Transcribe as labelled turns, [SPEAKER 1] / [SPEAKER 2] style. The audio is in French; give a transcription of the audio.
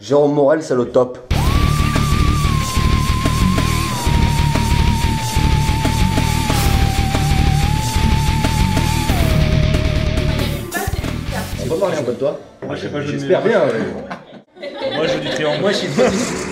[SPEAKER 1] Jérôme Morel, c'est le top. parler un peu toi
[SPEAKER 2] Moi, je sais pas, je
[SPEAKER 1] J'espère bien.
[SPEAKER 2] Moi, je joue du triangle.
[SPEAKER 3] Moi, je suis